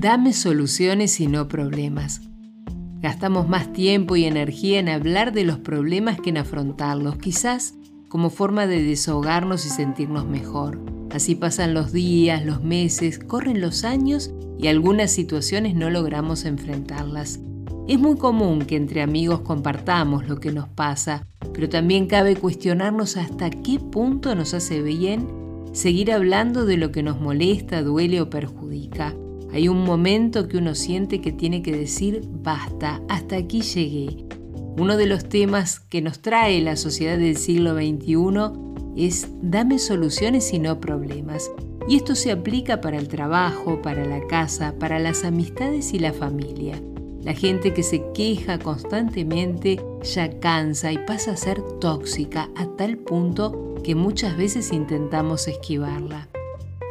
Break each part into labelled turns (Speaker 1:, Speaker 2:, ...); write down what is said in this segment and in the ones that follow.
Speaker 1: Dame soluciones y no problemas. Gastamos más tiempo y energía en hablar de los problemas que en afrontarlos, quizás como forma de desahogarnos y sentirnos mejor. Así pasan los días, los meses, corren los años y algunas situaciones no logramos enfrentarlas. Es muy común que entre amigos compartamos lo que nos pasa, pero también cabe cuestionarnos hasta qué punto nos hace bien seguir hablando de lo que nos molesta, duele o perjudica. Hay un momento que uno siente que tiene que decir basta, hasta aquí llegué. Uno de los temas que nos trae la sociedad del siglo XXI es dame soluciones y no problemas. Y esto se aplica para el trabajo, para la casa, para las amistades y la familia. La gente que se queja constantemente ya cansa y pasa a ser tóxica a tal punto que muchas veces intentamos esquivarla.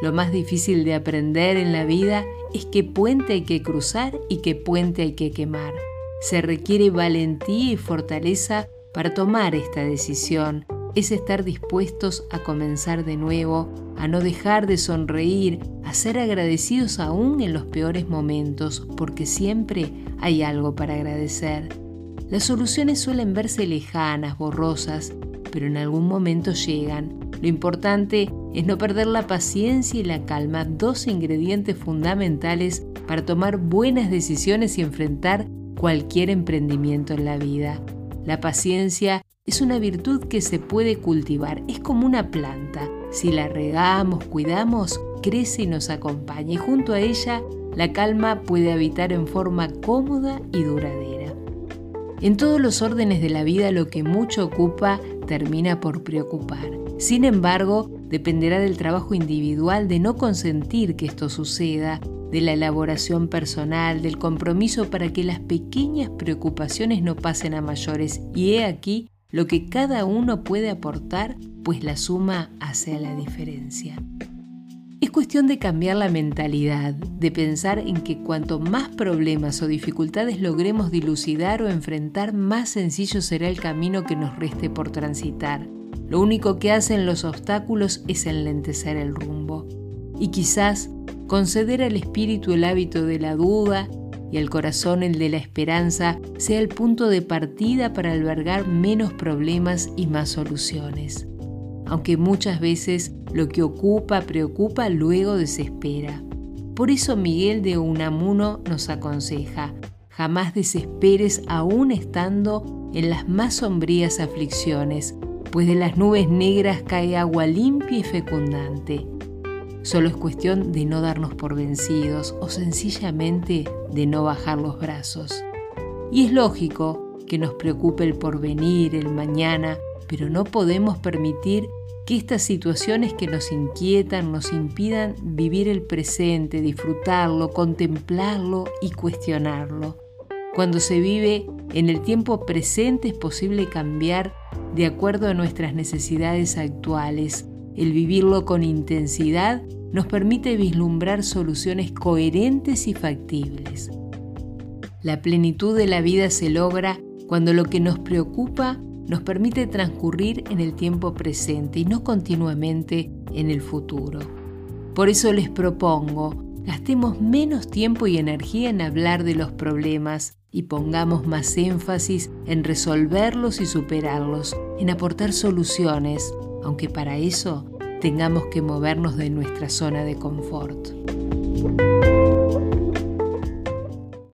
Speaker 1: Lo más difícil de aprender en la vida es qué puente hay que cruzar y qué puente hay que quemar. Se requiere valentía y fortaleza para tomar esta decisión. Es estar dispuestos a comenzar de nuevo, a no dejar de sonreír, a ser agradecidos aún en los peores momentos, porque siempre hay algo para agradecer. Las soluciones suelen verse lejanas, borrosas, pero en algún momento llegan. Lo importante es no perder la paciencia y la calma, dos ingredientes fundamentales para tomar buenas decisiones y enfrentar cualquier emprendimiento en la vida. La paciencia es una virtud que se puede cultivar, es como una planta. Si la regamos, cuidamos, crece y nos acompaña y junto a ella la calma puede habitar en forma cómoda y duradera. En todos los órdenes de la vida lo que mucho ocupa termina por preocupar. Sin embargo, dependerá del trabajo individual de no consentir que esto suceda, de la elaboración personal, del compromiso para que las pequeñas preocupaciones no pasen a mayores. Y he aquí lo que cada uno puede aportar, pues la suma hace la diferencia. Es cuestión de cambiar la mentalidad, de pensar en que cuanto más problemas o dificultades logremos dilucidar o enfrentar, más sencillo será el camino que nos reste por transitar. Lo único que hacen los obstáculos es enlentecer el rumbo. Y quizás conceder al espíritu el hábito de la duda y al corazón el de la esperanza sea el punto de partida para albergar menos problemas y más soluciones. Aunque muchas veces lo que ocupa, preocupa, luego desespera. Por eso Miguel de Unamuno nos aconseja, jamás desesperes aún estando en las más sombrías aflicciones, pues de las nubes negras cae agua limpia y fecundante. Solo es cuestión de no darnos por vencidos o sencillamente de no bajar los brazos. Y es lógico que nos preocupe el porvenir, el mañana, pero no podemos permitir que estas situaciones que nos inquietan nos impidan vivir el presente, disfrutarlo, contemplarlo y cuestionarlo. Cuando se vive en el tiempo presente es posible cambiar de acuerdo a nuestras necesidades actuales. El vivirlo con intensidad nos permite vislumbrar soluciones coherentes y factibles. La plenitud de la vida se logra cuando lo que nos preocupa nos permite transcurrir en el tiempo presente y no continuamente en el futuro. Por eso les propongo, gastemos menos tiempo y energía en hablar de los problemas y pongamos más énfasis en resolverlos y superarlos, en aportar soluciones, aunque para eso tengamos que movernos de nuestra zona de confort.